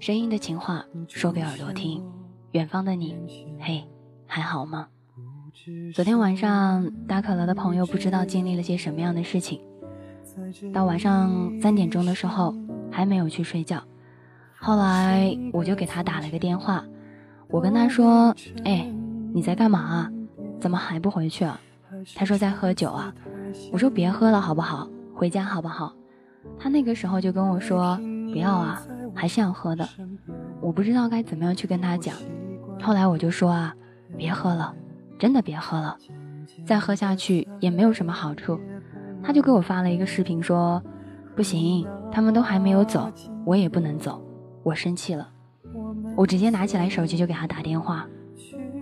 声音的情话说给耳朵听，远方的你，嘿，还好吗？昨天晚上打卡了的朋友不知道经历了些什么样的事情，到晚上三点钟的时候还没有去睡觉，后来我就给他打了个电话，我跟他说：“哎，你在干嘛啊？怎么还不回去啊？”他说在喝酒啊。我说别喝了好不好？回家好不好？他那个时候就跟我说不要啊，还是要喝的。我不知道该怎么样去跟他讲。后来我就说啊，别喝了，真的别喝了，再喝下去也没有什么好处。他就给我发了一个视频说，不行，他们都还没有走，我也不能走。我生气了，我直接拿起来手机就给他打电话，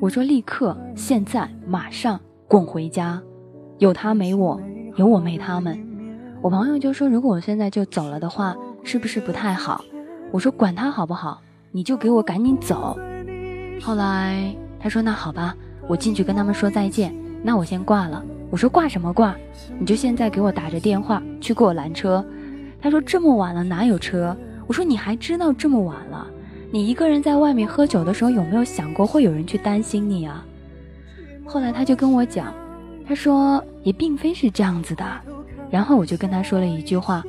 我说立刻，现在，马上滚回家。有他没我，有我没他们。我朋友就说，如果我现在就走了的话，是不是不太好？我说管他好不好，你就给我赶紧走。后来他说那好吧，我进去跟他们说再见。那我先挂了。我说挂什么挂？你就现在给我打着电话去给我拦车。他说这么晚了哪有车？我说你还知道这么晚了？你一个人在外面喝酒的时候有没有想过会有人去担心你啊？后来他就跟我讲。他说也并非是这样子的，然后我就跟他说了一句话：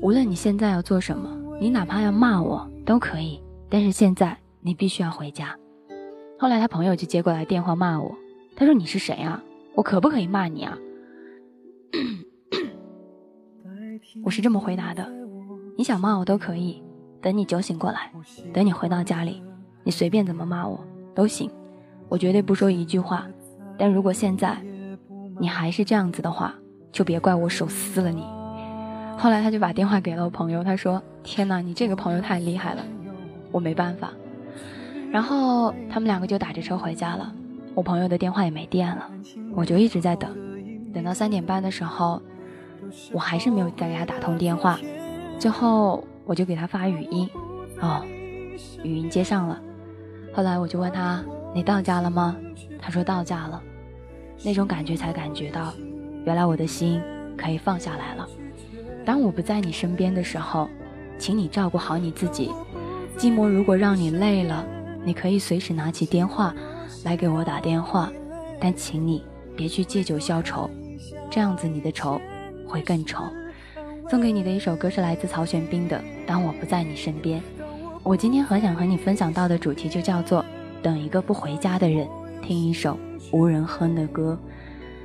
无论你现在要做什么，你哪怕要骂我都可以，但是现在你必须要回家。后来他朋友就接过来电话骂我，他说你是谁啊？我可不可以骂你啊？我是这么回答的：你想骂我都可以，等你酒醒过来，等你回到家里，你随便怎么骂我都行，我绝对不说一句话。但如果现在。你还是这样子的话，就别怪我手撕了你。后来他就把电话给了我朋友，他说：“天哪，你这个朋友太厉害了，我没办法。”然后他们两个就打着车回家了。我朋友的电话也没电了，我就一直在等，等到三点半的时候，我还是没有再给他打通电话。最后我就给他发语音，哦，语音接上了。后来我就问他：“你到家了吗？”他说：“到家了。”那种感觉才感觉到，原来我的心可以放下来了。当我不在你身边的时候，请你照顾好你自己。寂寞如果让你累了，你可以随时拿起电话来给我打电话，但请你别去借酒消愁，这样子你的愁会更愁。送给你的一首歌是来自曹玄彬的《当我不在你身边》。我今天很想和你分享到的主题就叫做等一个不回家的人，听一首。无人哼的歌，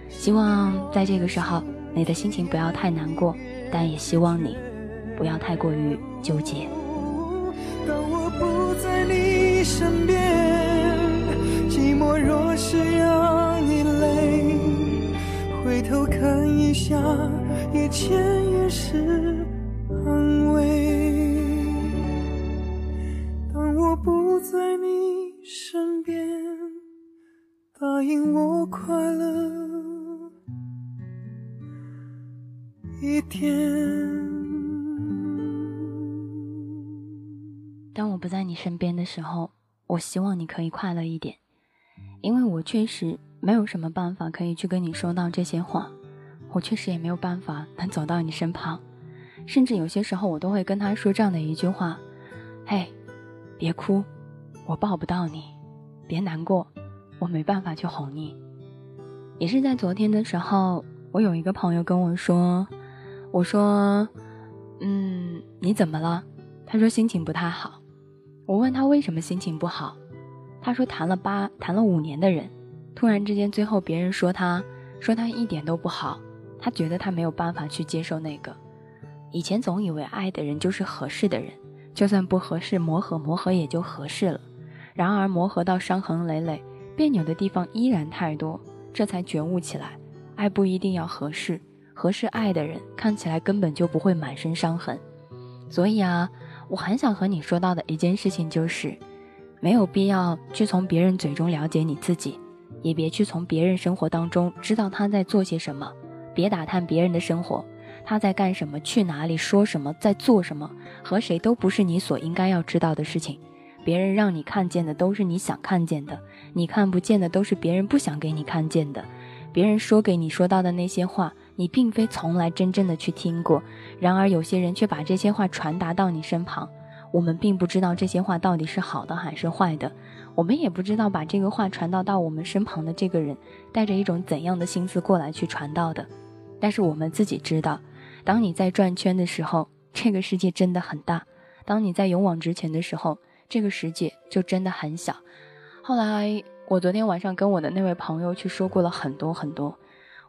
希望在这个时候你的心情不要太难过，但也希望你不要太过于纠结。当我不在你身边，寂寞若是让你累，回头看一下，一切也是安慰。当我不在你身边。答应我快乐一天。当我不在你身边的时候，我希望你可以快乐一点，因为我确实没有什么办法可以去跟你说到这些话，我确实也没有办法能走到你身旁，甚至有些时候我都会跟他说这样的一句话：“嘿，别哭，我抱不到你，别难过。”我没办法去哄你，也是在昨天的时候，我有一个朋友跟我说：“我说，嗯，你怎么了？”他说心情不太好。我问他为什么心情不好，他说谈了八谈了五年的人，突然之间最后别人说他说他一点都不好，他觉得他没有办法去接受那个。以前总以为爱的人就是合适的人，就算不合适磨合磨合也就合适了。然而磨合到伤痕累累。别扭的地方依然太多，这才觉悟起来，爱不一定要合适，合适爱的人看起来根本就不会满身伤痕。所以啊，我很想和你说到的一件事情就是，没有必要去从别人嘴中了解你自己，也别去从别人生活当中知道他在做些什么，别打探别人的生活，他在干什么，去哪里，说什么，在做什么，和谁都不是你所应该要知道的事情。别人让你看见的都是你想看见的，你看不见的都是别人不想给你看见的。别人说给你说到的那些话，你并非从来真正的去听过。然而有些人却把这些话传达到你身旁。我们并不知道这些话到底是好的还是坏的，我们也不知道把这个话传导到我们身旁的这个人带着一种怎样的心思过来去传道的。但是我们自己知道，当你在转圈的时候，这个世界真的很大；当你在勇往直前的时候，这个世界就真的很小。后来，我昨天晚上跟我的那位朋友去说过了很多很多。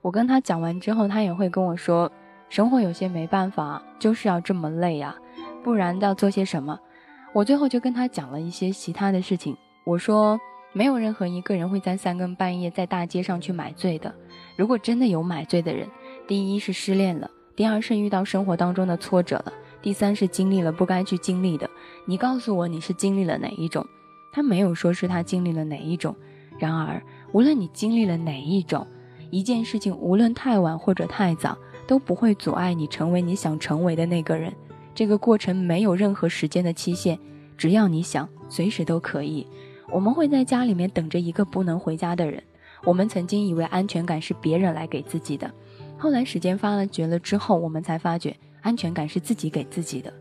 我跟他讲完之后，他也会跟我说，生活有些没办法，就是要这么累呀，不然要做些什么。我最后就跟他讲了一些其他的事情。我说，没有任何一个人会在三更半夜在大街上去买醉的。如果真的有买醉的人，第一是失恋了，第二是遇到生活当中的挫折了，第三是经历了不该去经历的。你告诉我你是经历了哪一种？他没有说是他经历了哪一种，然而无论你经历了哪一种，一件事情无论太晚或者太早，都不会阻碍你成为你想成为的那个人。这个过程没有任何时间的期限，只要你想，随时都可以。我们会在家里面等着一个不能回家的人。我们曾经以为安全感是别人来给自己的，后来时间发了觉了之后，我们才发觉安全感是自己给自己的。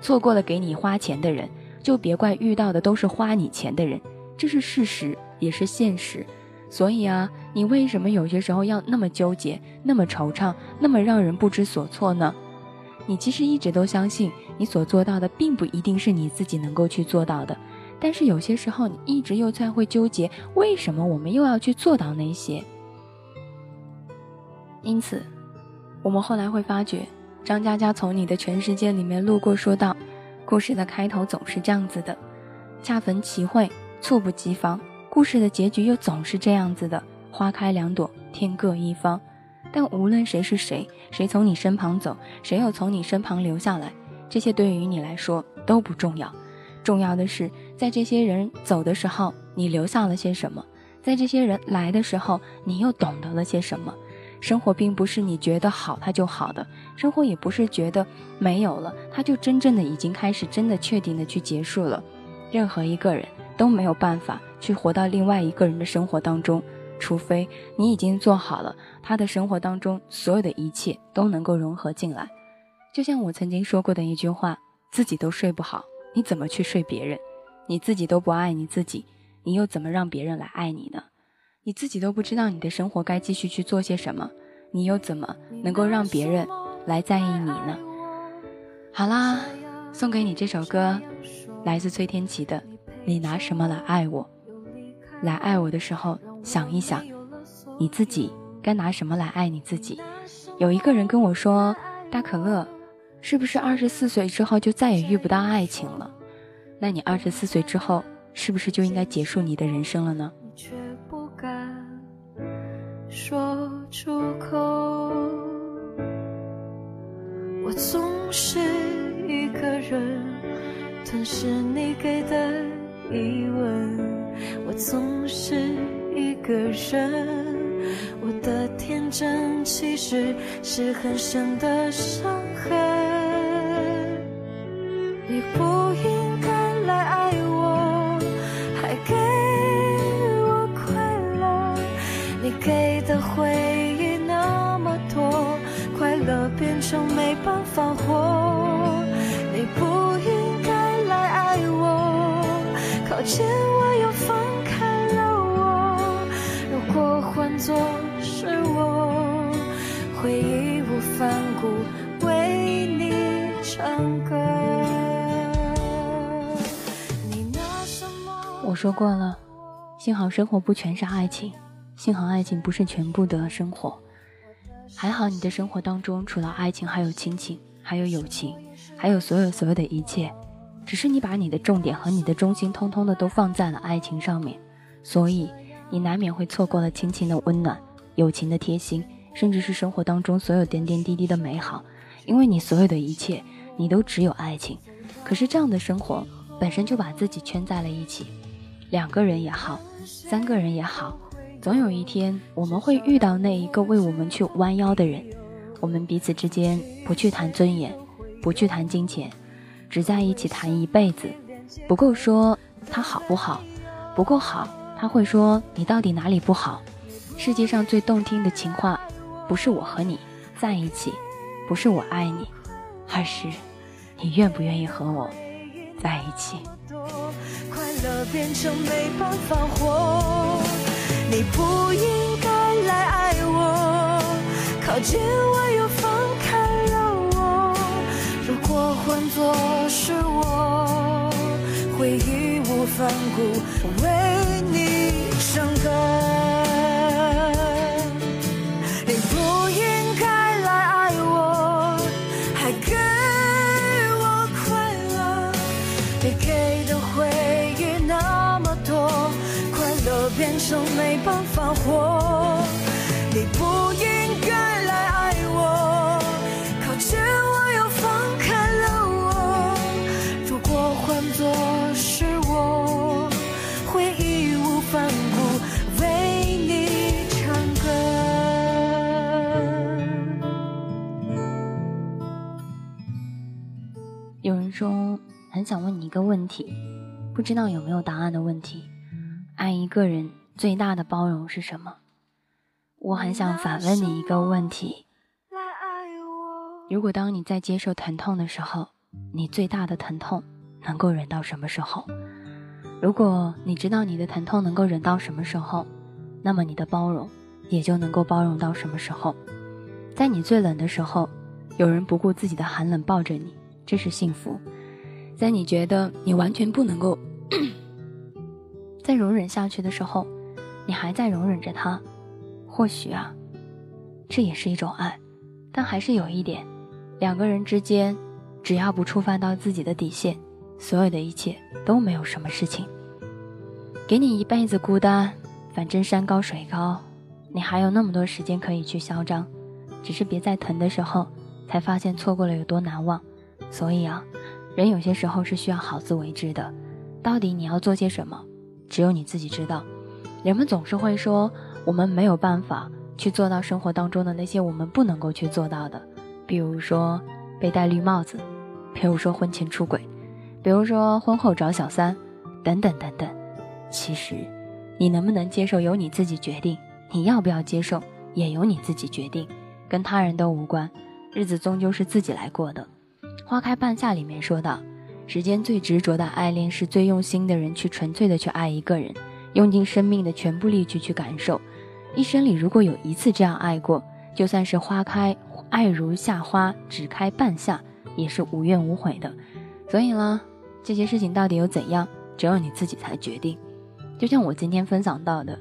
错过了给你花钱的人。就别怪遇到的都是花你钱的人，这是事实，也是现实。所以啊，你为什么有些时候要那么纠结，那么惆怅，那么让人不知所措呢？你其实一直都相信，你所做到的并不一定是你自己能够去做到的。但是有些时候，你一直又在会纠结，为什么我们又要去做到那些？因此，我们后来会发觉，张嘉佳从你的全世界里面路过，说道。故事的开头总是这样子的，恰逢其会，猝不及防。故事的结局又总是这样子的，花开两朵，天各一方。但无论谁是谁，谁从你身旁走，谁又从你身旁留下来，这些对于你来说都不重要。重要的是，在这些人走的时候，你留下了些什么；在这些人来的时候，你又懂得了些什么。生活并不是你觉得好它就好的，生活也不是觉得没有了它就真正的已经开始真的确定的去结束了。任何一个人都没有办法去活到另外一个人的生活当中，除非你已经做好了他的生活当中所有的一切都能够融合进来。就像我曾经说过的一句话：自己都睡不好，你怎么去睡别人？你自己都不爱你自己，你又怎么让别人来爱你呢？你自己都不知道你的生活该继续去做些什么，你又怎么能够让别人来在意你呢？好啦，送给你这首歌，来自崔天琪的《你拿什么来爱我》。来爱我的时候，想一想，你自己该拿什么来爱你自己。有一个人跟我说：“大可乐，是不是二十四岁之后就再也遇不到爱情了？那你二十四岁之后，是不是就应该结束你的人生了呢？”说出口，我总是一个人吞噬你给的疑问，我总是一个人，我的天真其实是很深的伤痕，你不靠近我又放开了我。如果换作是我，会义无反顾为你唱歌。你拿什么？我说过了，幸好生活不全是爱情。幸好爱情不是全部的生活，还好你的生活当中除了爱情，还有亲情，还有友情，还有所有所有的一切。只是你把你的重点和你的中心，通通的都放在了爱情上面，所以你难免会错过了亲情的温暖、友情的贴心，甚至是生活当中所有点点滴滴的美好。因为你所有的一切，你都只有爱情。可是这样的生活本身就把自己圈在了一起，两个人也好，三个人也好。总有一天，我们会遇到那一个为我们去弯腰的人。我们彼此之间不去谈尊严，不去谈金钱，只在一起谈一辈子。不够说他好不好，不够好，他会说你到底哪里不好。世界上最动听的情话，不是我和你在一起，不是我爱你，而是你愿不愿意和我在一起。快乐变成没办法活，你不应该来爱我，靠近我做是我，会义无反顾想问你一个问题，不知道有没有答案的问题。爱一个人。最大的包容是什么？我很想反问你一个问题：如果当你在接受疼痛的时候，你最大的疼痛能够忍到什么时候？如果你知道你的疼痛能够忍到什么时候，那么你的包容也就能够包容到什么时候？在你最冷的时候，有人不顾自己的寒冷抱着你，这是幸福；在你觉得你完全不能够 再容忍下去的时候，你还在容忍着他，或许啊，这也是一种爱，但还是有一点，两个人之间，只要不触犯到自己的底线，所有的一切都没有什么事情。给你一辈子孤单，反正山高水高，你还有那么多时间可以去嚣张，只是别在疼的时候才发现错过了有多难忘。所以啊，人有些时候是需要好自为之的，到底你要做些什么，只有你自己知道。人们总是会说，我们没有办法去做到生活当中的那些我们不能够去做到的，比如说被戴绿帽子，比如说婚前出轨，比如说婚后找小三，等等等等。其实，你能不能接受由你自己决定，你要不要接受也由你自己决定，跟他人都无关。日子终究是自己来过的。花开半夏里面说道，时间最执着的爱恋是最用心的人去纯粹的去爱一个人。用尽生命的全部力气去感受，一生里如果有一次这样爱过，就算是花开，爱如夏花，只开半夏，也是无怨无悔的。所以呢，这些事情到底有怎样，只有你自己才决定。就像我今天分享到的，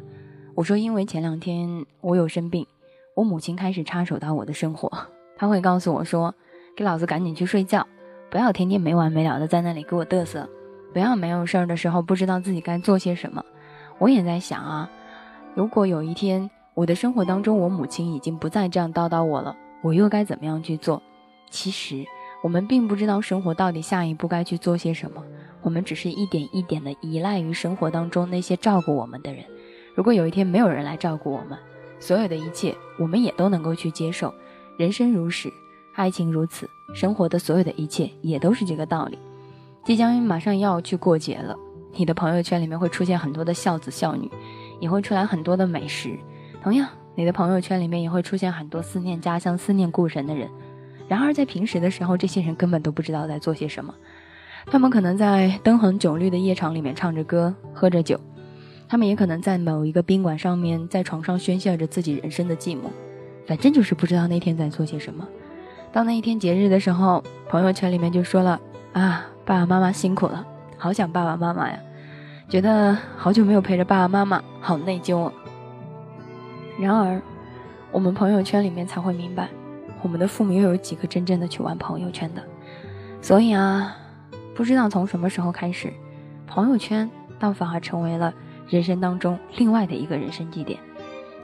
我说因为前两天我有生病，我母亲开始插手到我的生活，她会告诉我说：“给老子赶紧去睡觉，不要天天没完没了的在那里给我嘚瑟，不要没有事儿的时候不知道自己该做些什么。”我也在想啊，如果有一天我的生活当中，我母亲已经不再这样叨叨我了，我又该怎么样去做？其实我们并不知道生活到底下一步该去做些什么，我们只是一点一点的依赖于生活当中那些照顾我们的人。如果有一天没有人来照顾我们，所有的一切我们也都能够去接受。人生如是，爱情如此，生活的所有的一切也都是这个道理。即将马上要去过节了。你的朋友圈里面会出现很多的孝子孝女，也会出来很多的美食。同样，你的朋友圈里面也会出现很多思念家乡、思念故人的人。然而，在平时的时候，这些人根本都不知道在做些什么。他们可能在灯红酒绿的夜场里面唱着歌、喝着酒；他们也可能在某一个宾馆上面，在床上宣泄着自己人生的寂寞。反正就是不知道那天在做些什么。到那一天节日的时候，朋友圈里面就说了：“啊，爸爸妈妈辛苦了。”好想爸爸妈妈呀，觉得好久没有陪着爸爸妈妈，好内疚啊。然而，我们朋友圈里面才会明白，我们的父母又有几个真正的去玩朋友圈的。所以啊，不知道从什么时候开始，朋友圈倒反而成为了人生当中另外的一个人生地点。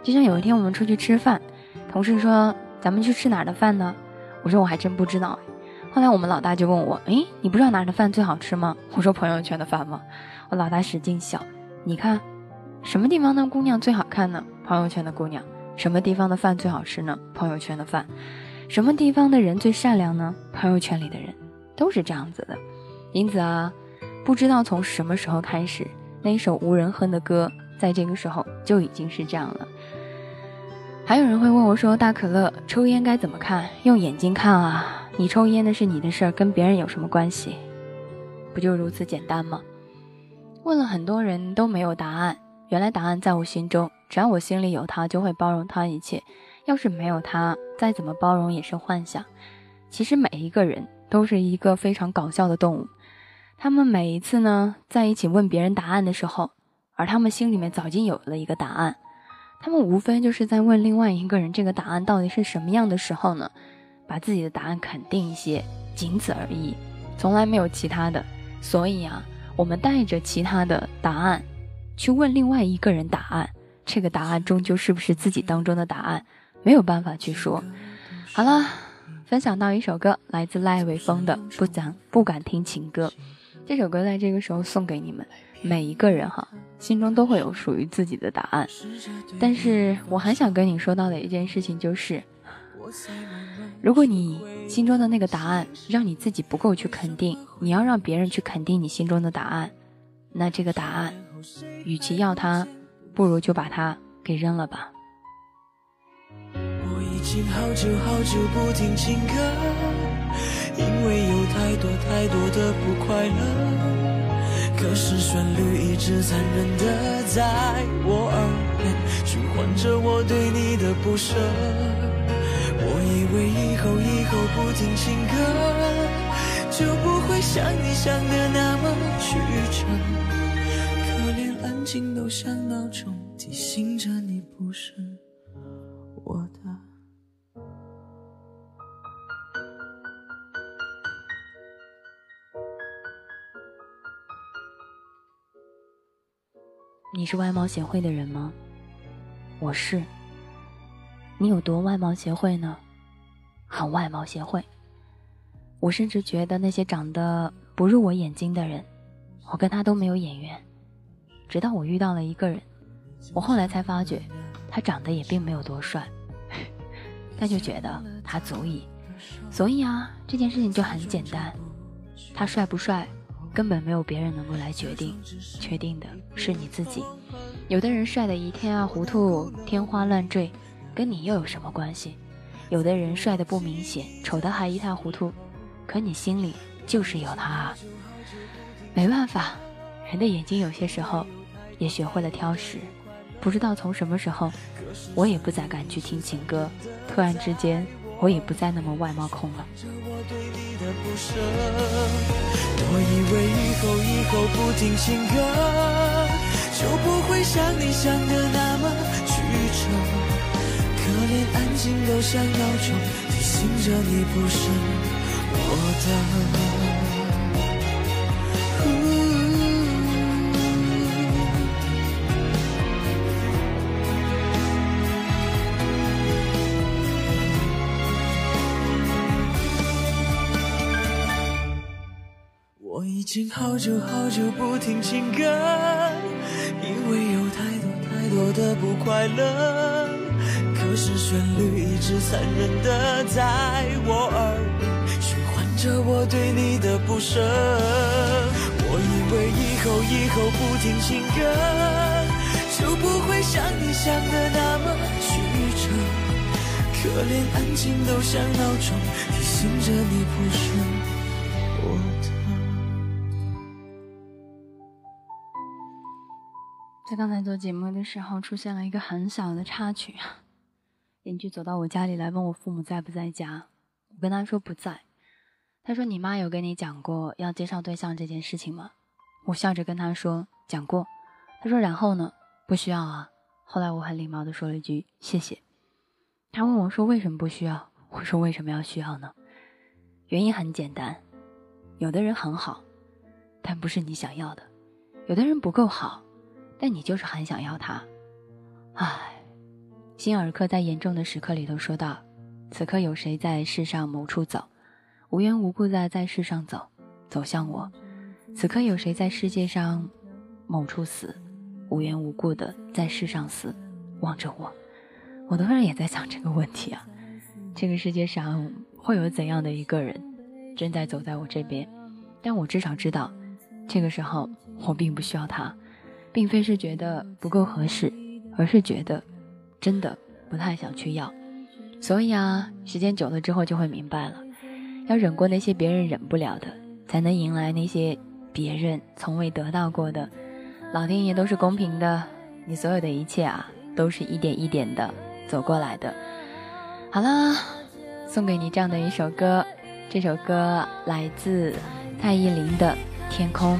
就像有一天我们出去吃饭，同事说咱们去吃哪儿的饭呢？我说我还真不知道。后来我们老大就问我：“哎，你不知道哪儿的饭最好吃吗？”我说：“朋友圈的饭吗？”我老大使劲笑：“你看，什么地方的姑娘最好看呢？朋友圈的姑娘。什么地方的饭最好吃呢？朋友圈的饭。什么地方的人最善良呢？朋友圈里的人，都是这样子的。因此啊，不知道从什么时候开始，那一首无人哼的歌，在这个时候就已经是这样了。还有人会问我说：“大可乐，抽烟该怎么看？用眼睛看啊。”你抽烟的是你的事儿，跟别人有什么关系？不就如此简单吗？问了很多人都没有答案。原来答案在我心中，只要我心里有他，就会包容他一切。要是没有他，再怎么包容也是幻想。其实每一个人都是一个非常搞笑的动物。他们每一次呢，在一起问别人答案的时候，而他们心里面早已经有了一个答案。他们无非就是在问另外一个人这个答案到底是什么样的时候呢，把自己的答案肯定一些，仅此而已，从来没有其他的。所以啊，我们带着其他的答案去问另外一个人答案，这个答案终究是不是自己当中的答案？没有办法去说。好了，分享到一首歌，来自赖伟峰的《不敢不敢听情歌》。这首歌在这个时候送给你们每一个人哈，心中都会有属于自己的答案。但是我很想跟你说到的一件事情就是，如果你心中的那个答案让你自己不够去肯定，你要让别人去肯定你心中的答案，那这个答案，与其要它，不如就把它给扔了吧。我已经好久好久不听情歌，因为有太多太多的不快乐。可是旋律一直残忍的在我耳边循环着我对你的不舍。我以为以后以后不听情歌，就不会像你想的那么曲折。可连安静都像闹钟提醒着你不是你是外貌协会的人吗？我是。你有多外貌协会呢？很外貌协会。我甚至觉得那些长得不入我眼睛的人，我跟他都没有眼缘。直到我遇到了一个人，我后来才发觉，他长得也并没有多帅，但就觉得他足以。所以啊，这件事情就很简单，他帅不帅？根本没有别人能够来决定，确定的是你自己。有的人帅得一塌糊涂、天花乱坠，跟你又有什么关系？有的人帅得不明显，丑得还一塌糊涂，可你心里就是有他。啊。没办法，人的眼睛有些时候也学会了挑食。不知道从什么时候，我也不再敢去听情歌。突然之间。我也不再那么外貌控了。我以为以后以后不听情歌，就不会像你想的那么曲折。可连安静都像闹钟，提醒着你不是我的。已经好久好久不听情歌，因为有太多太多的不快乐。可是旋律一直残忍的在我耳边循环着我对你的不舍。我以为以后以后不听情歌，就不会像你想的那么曲折。可连安静都像闹钟，提醒着你不是。在刚才做节目的时候，出现了一个很小的插曲。邻居走到我家里来，问我父母在不在家。我跟他说不在。他说：“你妈有跟你讲过要介绍对象这件事情吗？”我笑着跟他说：“讲过。”他说：“然后呢？不需要啊。”后来我很礼貌的说了一句：“谢谢。”他问我说：“为什么不需要？”我说：“为什么要需要呢？原因很简单，有的人很好，但不是你想要的；有的人不够好。”但你就是很想要他，唉，辛尔克在严重的时刻里头说道：“此刻有谁在世上某处走，无缘无故的在世上走，走向我？此刻有谁在世界上某处死，无缘无故的在世上死，望着我？”我突然也在想这个问题啊，这个世界上会有怎样的一个人正在走在我这边？但我至少知道，这个时候我并不需要他。并非是觉得不够合适，而是觉得真的不太想去要。所以啊，时间久了之后就会明白了，要忍过那些别人忍不了的，才能迎来那些别人从未得到过的。老天爷都是公平的，你所有的一切啊，都是一点一点的走过来的。好啦，送给你这样的一首歌，这首歌来自蔡依林的《天空》。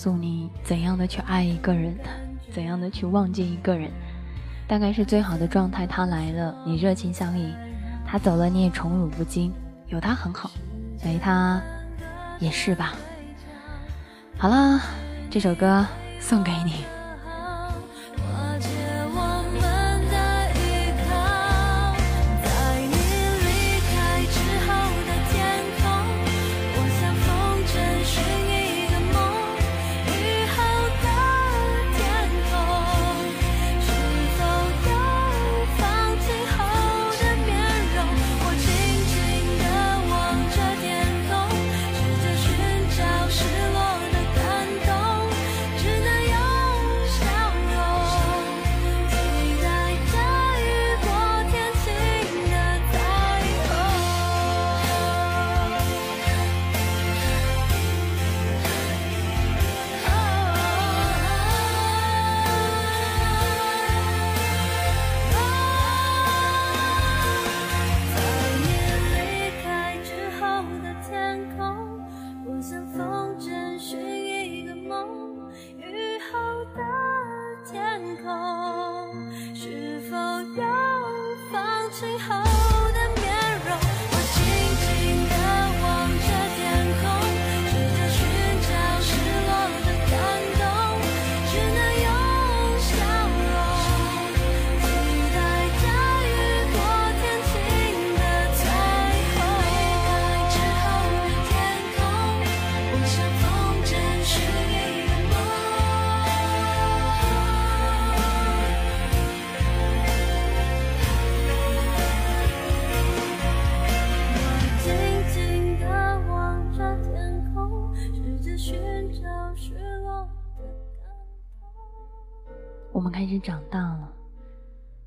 诉你怎样的去爱一个人，怎样的去忘记一个人。大概是最好的状态，他来了，你热情相迎；他走了，你也宠辱不惊。有他很好，没他也是吧。好了，这首歌送给你。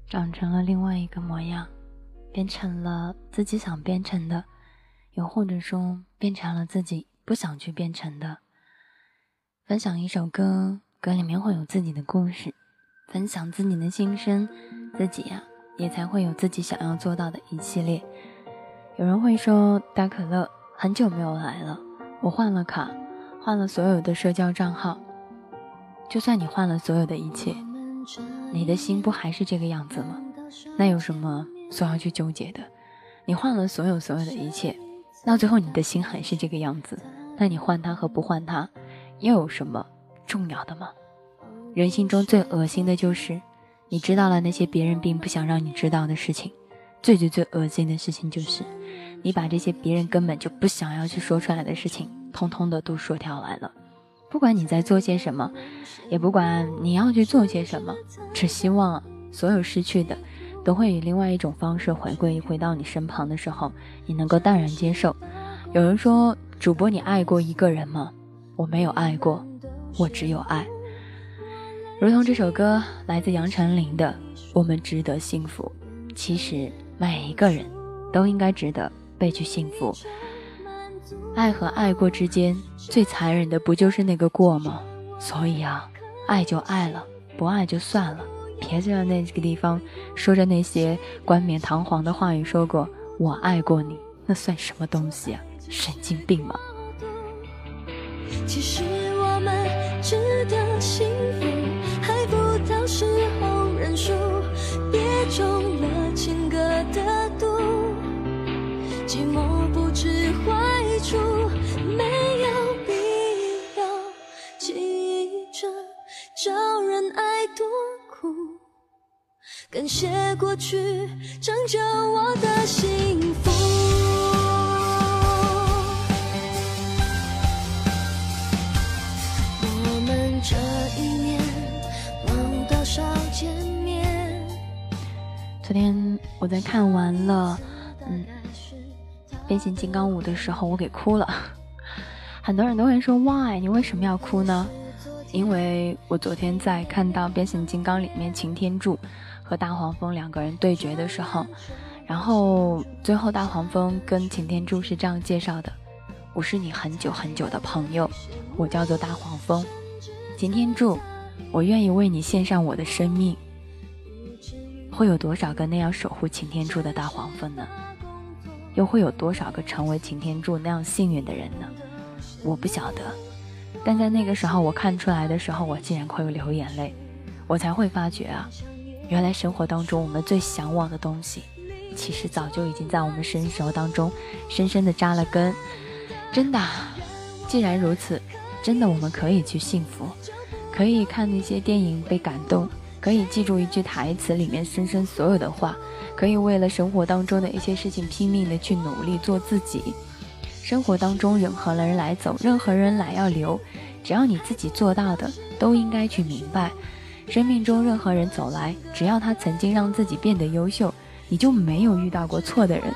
长成了另外一个模样，变成了自己想变成的，又或者说变成了自己不想去变成的。分享一首歌，歌里面会有自己的故事，分享自己的心声，自己呀也才会有自己想要做到的一系列。有人会说，大可乐很久没有来了，我换了卡，换了所有的社交账号，就算你换了所有的一切。你的心不还是这个样子吗？那有什么所要去纠结的？你换了所有所有的一切，到最后你的心还是这个样子，那你换他和不换他，又有什么重要的吗？人性中最恶心的就是，你知道了那些别人并不想让你知道的事情，最最最恶心的事情就是，你把这些别人根本就不想要去说出来的事情，通通的都说掉来了。不管你在做些什么，也不管你要去做些什么，只希望所有失去的，都会以另外一种方式回归，回到你身旁的时候，你能够淡然接受。有人说，主播，你爱过一个人吗？我没有爱过，我只有爱。如同这首歌来自杨丞琳的《我们值得幸福》，其实每一个人都应该值得被去幸福。爱和爱过之间最残忍的不就是那个过吗？所以啊，爱就爱了，不爱就算了，别在那个地方说着那些冠冕堂皇的话语，说过我爱过你，那算什么东西啊？神经病吗？其实感谢过去拯救我的幸福。我们这一年忘多少见面？昨天我在看完了嗯变形金刚五的时候，我给哭了。很多人都会说 Why？你为什么要哭呢？因为我昨天在看到变形金刚里面擎天柱和大黄蜂两个人对决的时候，然后最后大黄蜂跟擎天柱是这样介绍的：“我是你很久很久的朋友，我叫做大黄蜂。擎天柱，我愿意为你献上我的生命。”会有多少个那样守护擎天柱的大黄蜂呢？又会有多少个成为擎天柱那样幸运的人呢？我不晓得。但在那个时候，我看出来的时候，我竟然会流眼泪，我才会发觉啊，原来生活当中我们最向往的东西，其实早就已经在我们生活当中深深的扎了根。真的，既然如此，真的我们可以去幸福，可以看那些电影被感动，可以记住一句台词里面深深所有的话，可以为了生活当中的一些事情拼命的去努力做自己。生活当中任何人来走，任何人来要留，只要你自己做到的，都应该去明白。生命中任何人走来，只要他曾经让自己变得优秀，你就没有遇到过错的人。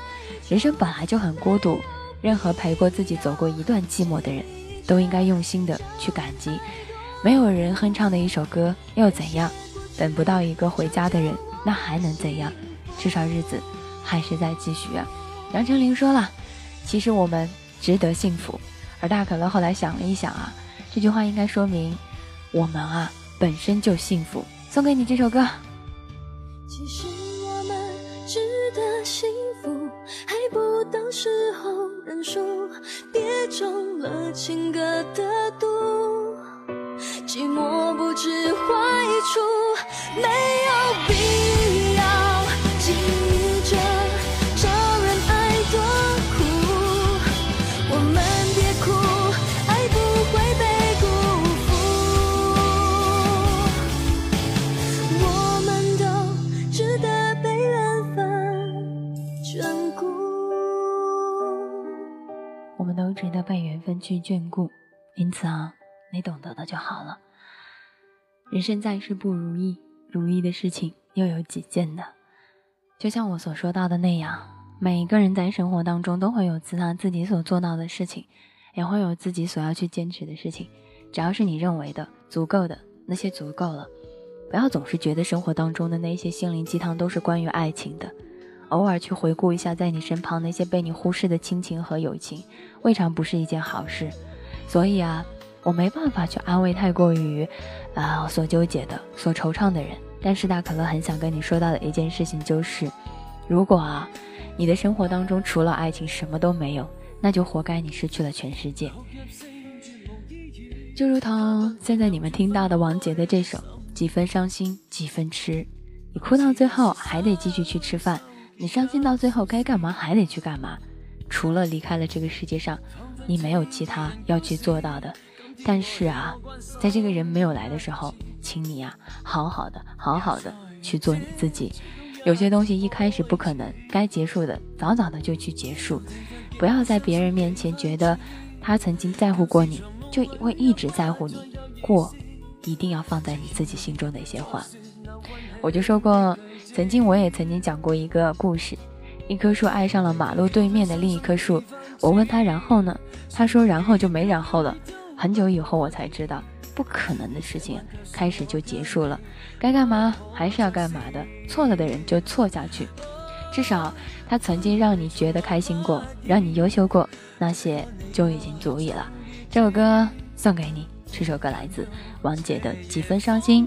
人生本来就很孤独，任何陪过自己走过一段寂寞的人，都应该用心的去感激。没有人哼唱的一首歌又怎样？等不到一个回家的人，那还能怎样？至少日子还是在继续啊。杨丞琳说了。其实我们值得幸福，而大可乐后来想了一想啊，这句话应该说明我们啊本身就幸福。送给你这首歌。其实我们值得幸福，还不到时候认输，别中了情歌的毒，寂寞不知坏处，没有都值得被缘分去眷顾，因此啊，你懂得的就好了。人生在世不如意，如意的事情又有几件呢？就像我所说到的那样，每一个人在生活当中都会有自他自己所做到的事情，也会有自己所要去坚持的事情。只要是你认为的足够的，那些足够了。不要总是觉得生活当中的那些心灵鸡汤都是关于爱情的，偶尔去回顾一下在你身旁那些被你忽视的亲情和友情，未尝不是一件好事。所以啊，我没办法去安慰太过于，啊、所纠结的、所惆怅的人。但是大可乐很想跟你说到的一件事情就是，如果啊，你的生活当中除了爱情什么都没有，那就活该你失去了全世界。就如同现在你们听到的王杰的这首《几分伤心几分痴》，你哭到最后还得继续去吃饭，你伤心到最后该干嘛还得去干嘛，除了离开了这个世界上，你没有其他要去做到的。但是啊，在这个人没有来的时候，请你啊，好好的、好好的去做你自己。有些东西一开始不可能，该结束的早早的就去结束，不要在别人面前觉得他曾经在乎过你，就会一直在乎你。过，一定要放在你自己心中的一些话。我就说过，曾经我也曾经讲过一个故事，一棵树爱上了马路对面的另一棵树。我问他然后呢？他说然后就没然后了。很久以后我才知道，不可能的事情开始就结束了，该干嘛还是要干嘛的，错了的人就错下去。至少他曾经让你觉得开心过，让你优秀过，那些就已经足以了。这首歌送给你，这首歌来自王杰的《几分伤心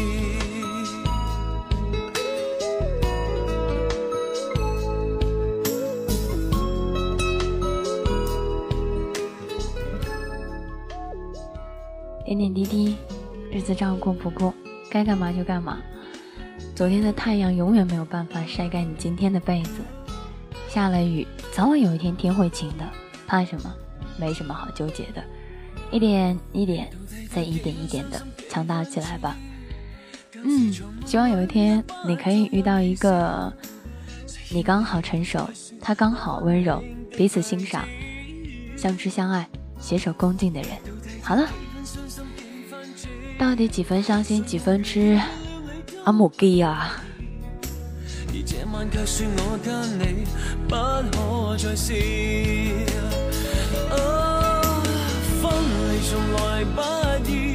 点点滴滴，日子照样过不过，该干嘛就干嘛。昨天的太阳永远没有办法晒干你今天的被子。下了雨，早晚有一天天会晴的，怕什么？没什么好纠结的，一点一点，再一点一点的强大起来吧。嗯，希望有一天你可以遇到一个你刚好成熟，他刚好温柔，彼此欣赏，相知相爱，携手共进的人。好了。到底几分伤心几分痴？阿母鸡啊！像一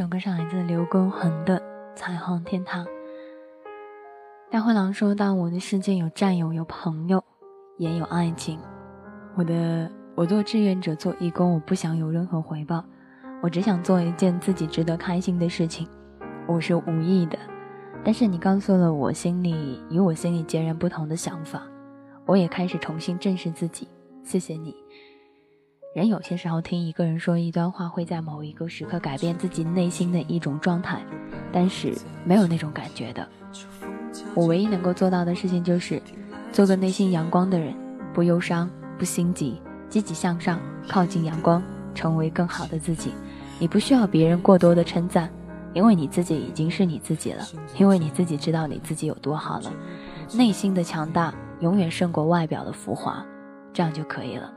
首歌上来自刘畊宏的《彩虹天堂》。大灰狼说到：“我的世界有战友，有朋友，也有爱情。我的，我做志愿者，做义工，我不想有任何回报，我只想做一件自己值得开心的事情。我是无意的，但是你告诉了我心里与我心里截然不同的想法，我也开始重新正视自己。谢谢你。”人有些时候听一个人说一段话，会在某一个时刻改变自己内心的一种状态，但是没有那种感觉的。我唯一能够做到的事情就是，做个内心阳光的人，不忧伤，不心急，积极向上，靠近阳光，成为更好的自己。你不需要别人过多的称赞，因为你自己已经是你自己了，因为你自己知道你自己有多好了。内心的强大永远胜过外表的浮华，这样就可以了。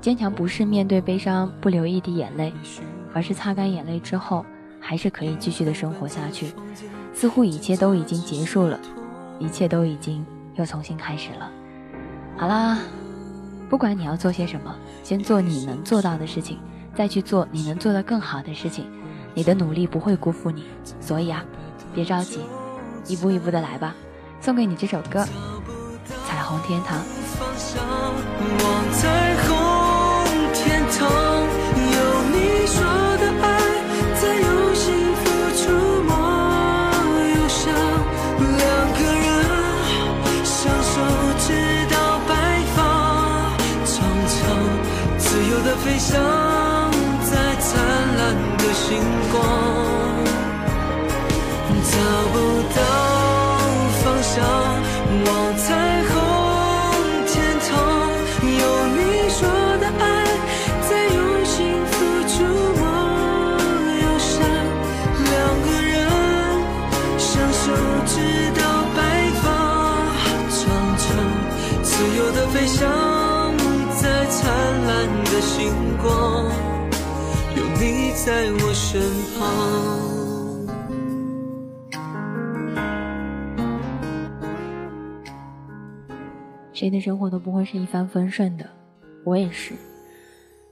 坚强不是面对悲伤不流一滴眼泪，而是擦干眼泪之后，还是可以继续的生活下去。似乎一切都已经结束了，一切都已经又重新开始了。好啦，不管你要做些什么，先做你能做到的事情，再去做你能做的更好的事情。你的努力不会辜负你，所以啊，别着急，一步一步的来吧。送给你这首歌《彩虹天堂》。天堂有你说的爱，在用幸福触摸忧伤。两个人相守直到白发苍苍，自由的飞翔在灿烂的星光，找不到方向，往彩的星光，有你在我身旁。谁的生活都不会是一帆风顺的，我也是。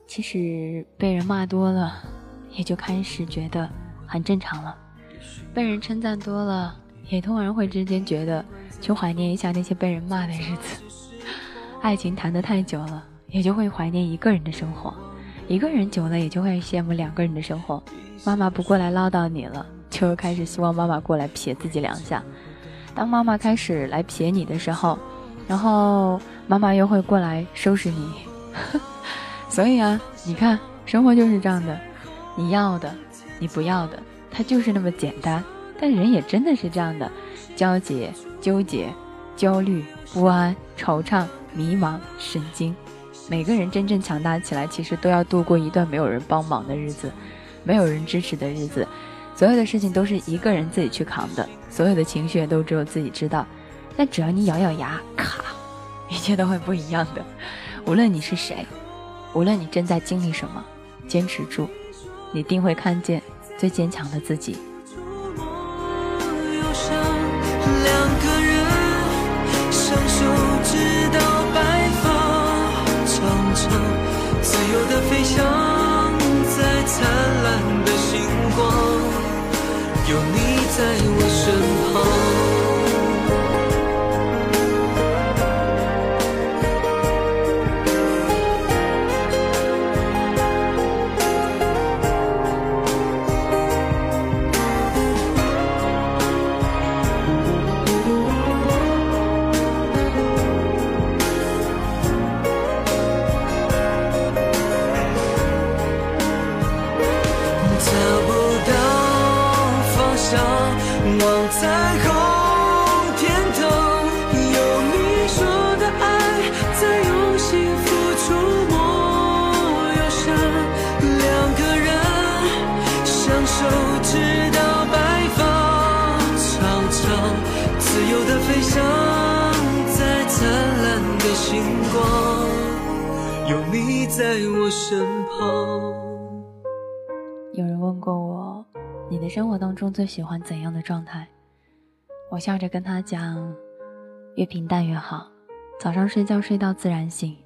其实被人骂多了，也就开始觉得很正常了；被人称赞多了，也突然会之间觉得去怀念一下那些被人骂的日子。爱情谈得太久了，也就会怀念一个人的生活；一个人久了，也就会羡慕两个人的生活。妈妈不过来唠叨你了，就开始希望妈妈过来撇自己两下。当妈妈开始来撇你的时候，然后妈妈又会过来收拾你。所以啊，你看，生活就是这样的，你要的，你不要的，它就是那么简单。但人也真的是这样的，焦结、纠结、焦虑、不安、惆怅、迷茫、神经。每个人真正强大起来，其实都要度过一段没有人帮忙的日子，没有人支持的日子。所有的事情都是一个人自己去扛的，所有的情绪也都只有自己知道。但只要你咬咬牙，卡，一切都会不一样的。无论你是谁，无论你正在经历什么，坚持住，你定会看见最坚强的自己。有你在我身旁。有人问过我，你的生活当中最喜欢怎样的状态？我笑着跟他讲，越平淡越好。早上睡觉睡到自然醒，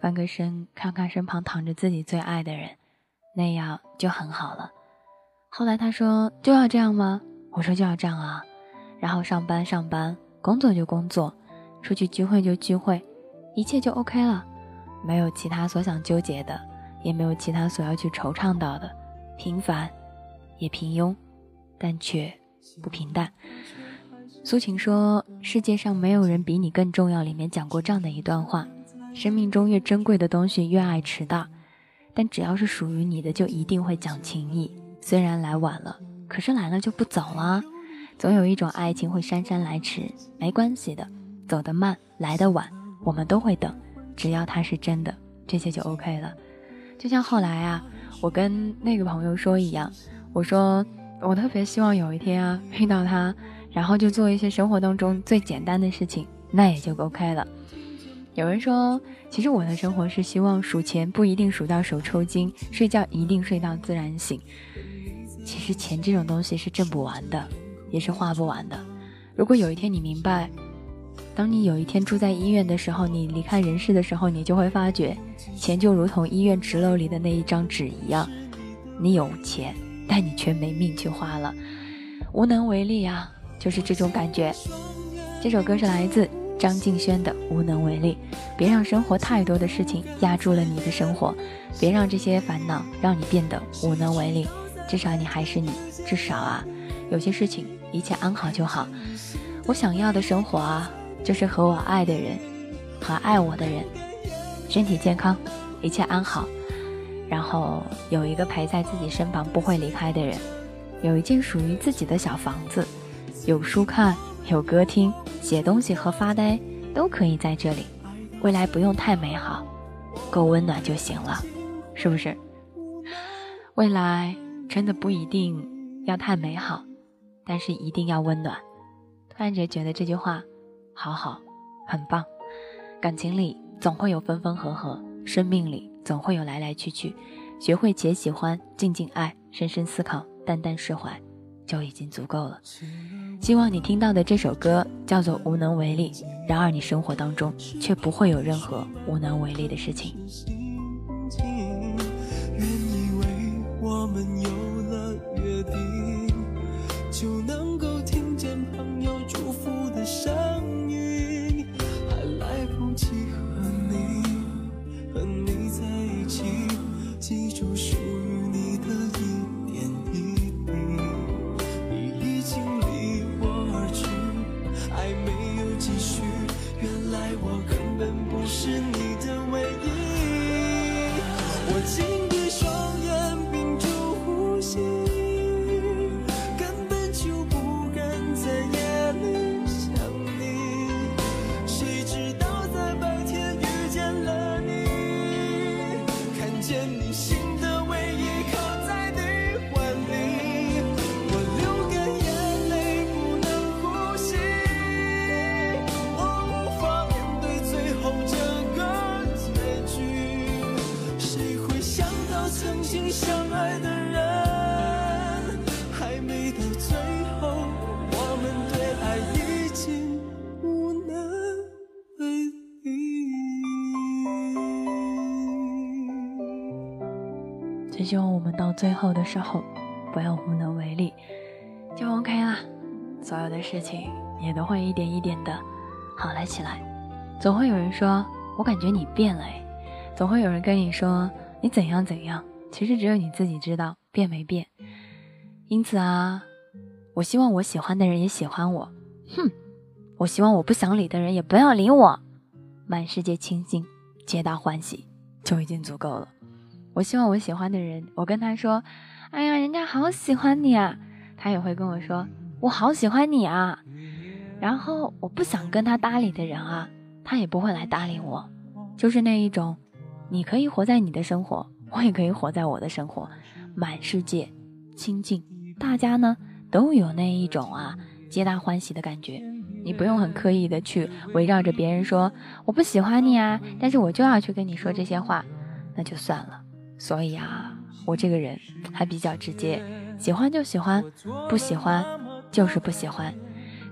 翻个身看看身旁躺着自己最爱的人，那样就很好了。后来他说就要这样吗？我说就要这样啊。然后上班上班，工作就工作，出去聚会就聚会，一切就 OK 了。没有其他所想纠结的，也没有其他所要去惆怅到的，平凡，也平庸，但却不平淡。苏秦说：“世界上没有人比你更重要。”里面讲过这样的一段话：生命中越珍贵的东西越爱迟到，但只要是属于你的，就一定会讲情义。虽然来晚了，可是来了就不走了。总有一种爱情会姗姗来迟，没关系的，走得慢，来得晚，我们都会等。只要他是真的，这些就 OK 了。就像后来啊，我跟那个朋友说一样，我说我特别希望有一天啊遇到他，然后就做一些生活当中最简单的事情，那也就 OK 了。有人说，其实我的生活是希望数钱不一定数到手抽筋，睡觉一定睡到自然醒。其实钱这种东西是挣不完的，也是花不完的。如果有一天你明白。当你有一天住在医院的时候，你离开人世的时候，你就会发觉，钱就如同医院纸篓里的那一张纸一样，你有钱，但你却没命去花了，无能为力啊，就是这种感觉。这首歌是来自张敬轩的《无能为力》，别让生活太多的事情压住了你的生活，别让这些烦恼让你变得无能为力，至少你还是你，至少啊，有些事情一切安好就好。我想要的生活啊。就是和我爱的人，和爱我的人，身体健康，一切安好，然后有一个陪在自己身旁不会离开的人，有一间属于自己的小房子，有书看，有歌听，写东西和发呆都可以在这里。未来不用太美好，够温暖就行了，是不是？未来真的不一定要太美好，但是一定要温暖。突然间觉得这句话。好好，很棒。感情里总会有分分合合，生命里总会有来来去去。学会且喜欢，静静爱，深深思考，淡淡释怀，就已经足够了。希望你听到的这首歌叫做《无能为力》，然而你生活当中却不会有任何无能为力的事情。我们有了约定，就能够听见朋友祝福的声最后的时候，不要无能为力，就 OK 啦。所有的事情也都会一点一点的好了起来。总会有人说，我感觉你变了诶。总会有人跟你说你怎样怎样，其实只有你自己知道变没变。因此啊，我希望我喜欢的人也喜欢我。哼，我希望我不想理的人也不要理我。满世界清净，皆大欢喜，就已经足够了。我希望我喜欢的人，我跟他说：“哎呀，人家好喜欢你啊！”他也会跟我说：“我好喜欢你啊！”然后我不想跟他搭理的人啊，他也不会来搭理我。就是那一种，你可以活在你的生活，我也可以活在我的生活，满世界清净，大家呢都有那一种啊皆大欢喜的感觉。你不用很刻意的去围绕着别人说我不喜欢你啊，但是我就要去跟你说这些话，那就算了。所以啊，我这个人还比较直接，喜欢就喜欢，不喜欢就是不喜欢。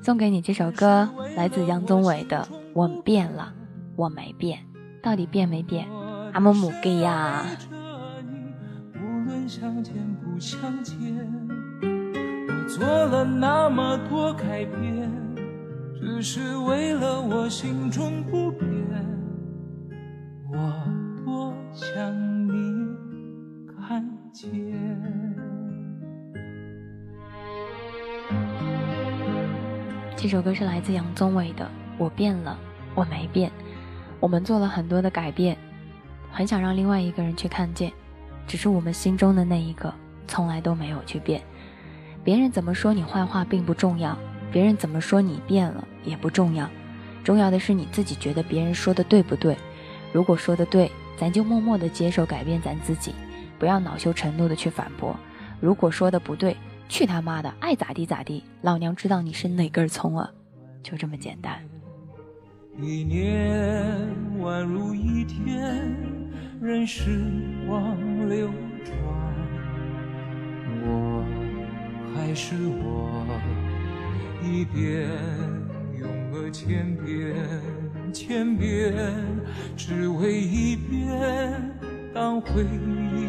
送给你这首歌，来自杨宗纬的《我变了，我没变》，到底变没变？阿姆姆给呀！做了那么多改变，只是为了我心中不变。我多想。这首歌是来自杨宗纬的《我变了，我没变》。我们做了很多的改变，很想让另外一个人去看见，只是我们心中的那一个从来都没有去变。别人怎么说你坏话并不重要，别人怎么说你变了也不重要，重要的是你自己觉得别人说的对不对。如果说的对，咱就默默的接受改变咱自己，不要恼羞成怒的去反驳。如果说的不对，去他妈的，爱咋地咋地，老娘知道你是哪根葱啊，就这么简单。一年宛如一天，任时光流转，我还是我，一遍用了千遍，千遍只为一遍，当回忆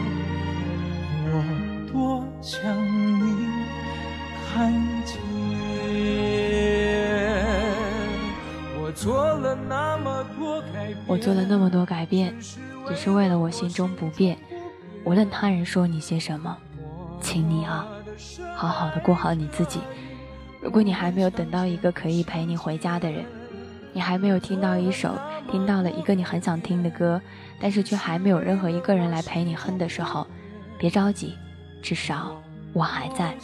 我多想你。看见，我做了那么多改变，只是为了我心中不变。无论他人说你些什么，请你啊，好好的过好你自己。如果你还没有等到一个可以陪你回家的人，你还没有听到一首听到了一个你很想听的歌，但是却还没有任何一个人来陪你哼的时候，别着急，至少我还在。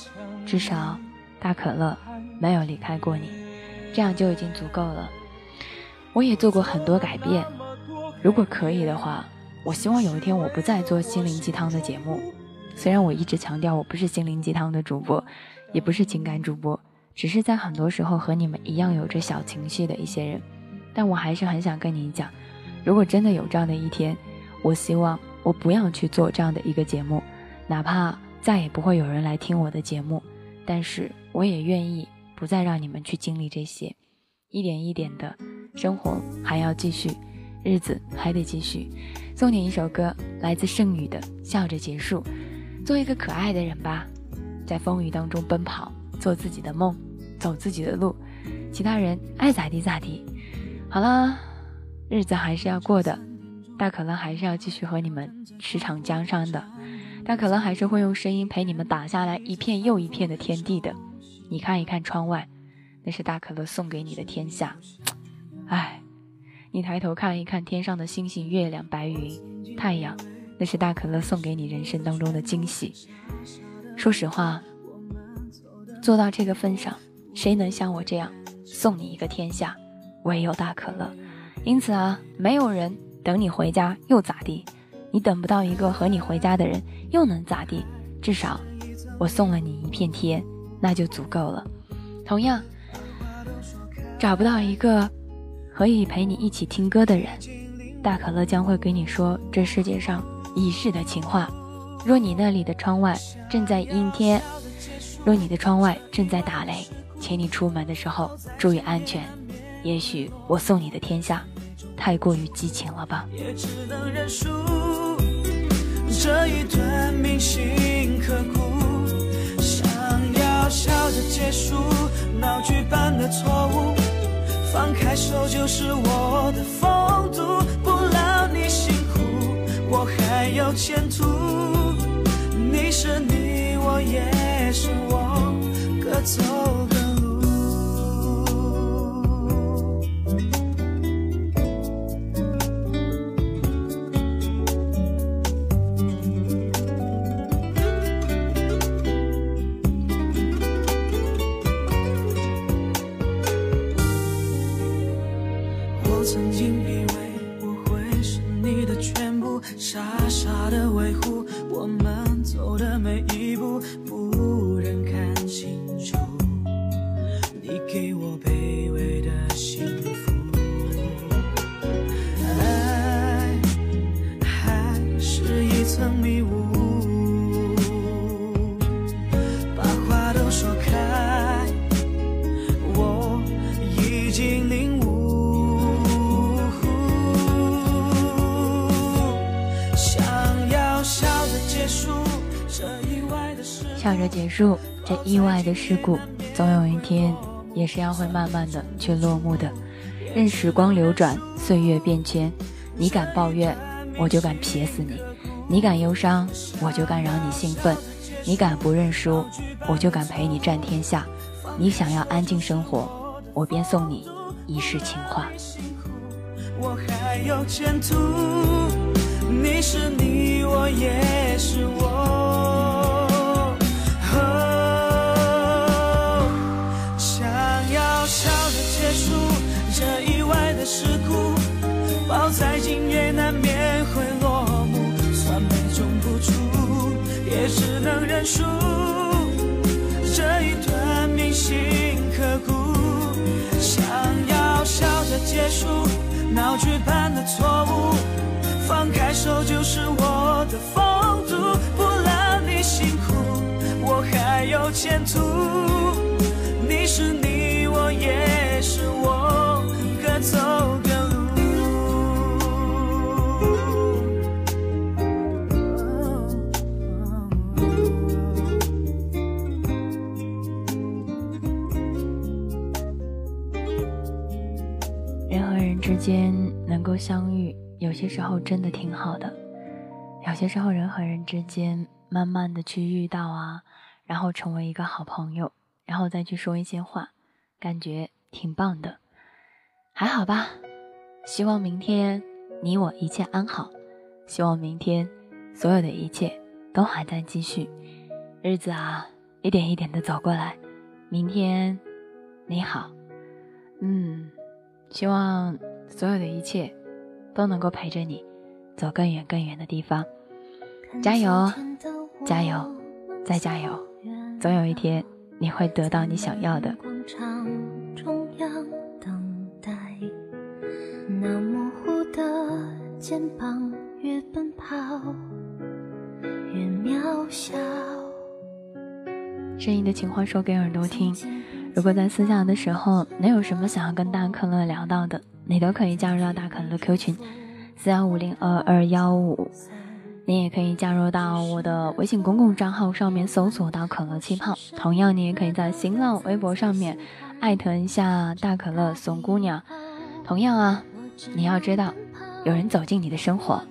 至少，大可乐没有离开过你，这样就已经足够了。我也做过很多改变，如果可以的话，我希望有一天我不再做心灵鸡汤的节目，虽然我一直强调我不是心灵鸡汤的主播，也不是情感主播，只是在很多时候和你们一样有着小情绪的一些人，但我还是很想跟你讲，如果真的有这样的一天，我希望我不要去做这样的一个节目，哪怕再也不会有人来听我的节目，但是我也愿意不再让你们去经历这些，一点一点的生活还要继续。日子还得继续，送你一首歌，来自盛宇的《笑着结束》。做一个可爱的人吧，在风雨当中奔跑，做自己的梦，走自己的路，其他人爱咋地咋地。好了，日子还是要过的，大可乐还是要继续和你们驰骋江山的，大可乐还是会用声音陪你们打下来一片又一片的天地的。你看一看窗外，那是大可乐送给你的天下。唉。你抬头看一看天上的星星、月亮、白云、太阳，那是大可乐送给你人生当中的惊喜。说实话，做到这个份上，谁能像我这样送你一个天下？唯有大可乐。因此啊，没有人等你回家又咋地？你等不到一个和你回家的人又能咋地？至少我送了你一片天，那就足够了。同样，找不到一个。可以陪你一起听歌的人，大可乐将会给你说这世界上已逝的情话。若你那里的窗外正在阴天，若你的窗外正在打雷，请你出门的时候注意安全。也许我送你的天下太过于激情了吧。也只能认输这一段铭心刻骨，想要笑着结束闹剧般的错误。放开手就是我的风度，不劳你辛苦，我还有前途。你是你，我也是我，各走。意外的事故，总有一天也是要会慢慢的去落幕的。任时光流转，岁月变迁，你敢抱怨，我就敢撇死你；你敢忧伤，我就敢让你兴奋；你敢不认输，我就敢陪你战天下。你想要安静生活，我便送你一世情话。我还有前途，你是你，我也是我。结束这意外的事故，抱再紧也难免会落幕。算美中不出，也只能认输。这一段铭心刻骨，想要笑着结束闹剧般的错误。放开手就是我的风度，不让你辛苦，我还有前途。你是你，我也。走人和人之间能够相遇，有些时候真的挺好的。有些时候，人和人之间慢慢的去遇到啊，然后成为一个好朋友，然后再去说一些话，感觉挺棒的。还好吧，希望明天你我一切安好，希望明天所有的一切都还在继续，日子啊一点一点的走过来，明天你好，嗯，希望所有的一切都能够陪着你走更远更远的地方，加油！加油，再加油，总有一天你会得到你想要的。肩膀越奔跑越渺小。声音的情话说给耳朵听。如果在私下的时候，你有什么想要跟大可乐聊到的，你都可以加入到大可乐 Q 群四幺五零二二幺五。你也可以加入到我的微信公共账号上面搜索到可乐气泡。同样，你也可以在新浪微博上面艾特一下大可乐怂姑娘。同样啊，你要知道。有人走进你的生活，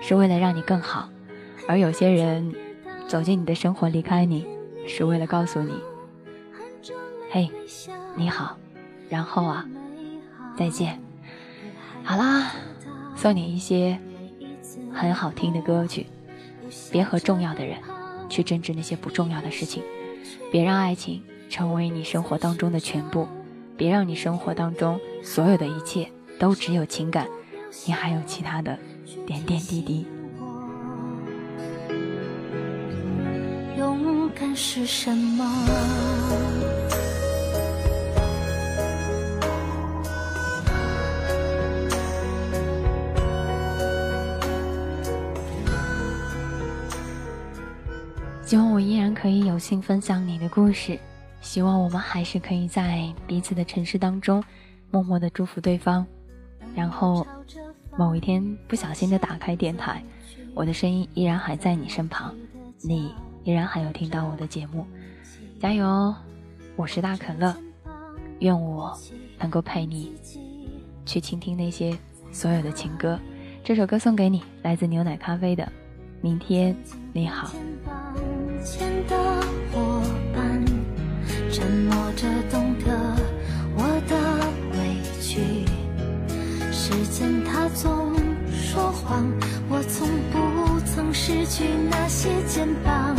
是为了让你更好；而有些人走进你的生活离开你，是为了告诉你：“嘿，你好。”然后啊，再见。好啦，送你一些很好听的歌曲。别和重要的人去争执那些不重要的事情，别让爱情成为你生活当中的全部，别让你生活当中所有的一切都只有情感。你还有其他的点点滴滴。勇敢是什么？希望我依然可以有幸分享你的故事，希望我们还是可以在彼此的城市当中默默的祝福对方，然后。某一天不小心的打开电台，我的声音依然还在你身旁，你依然还有听到我的节目，加油！我是大可乐，愿我能够陪你去倾听那些所有的情歌。这首歌送给你，来自牛奶咖啡的《明天你好》。沉默着去那些肩膀。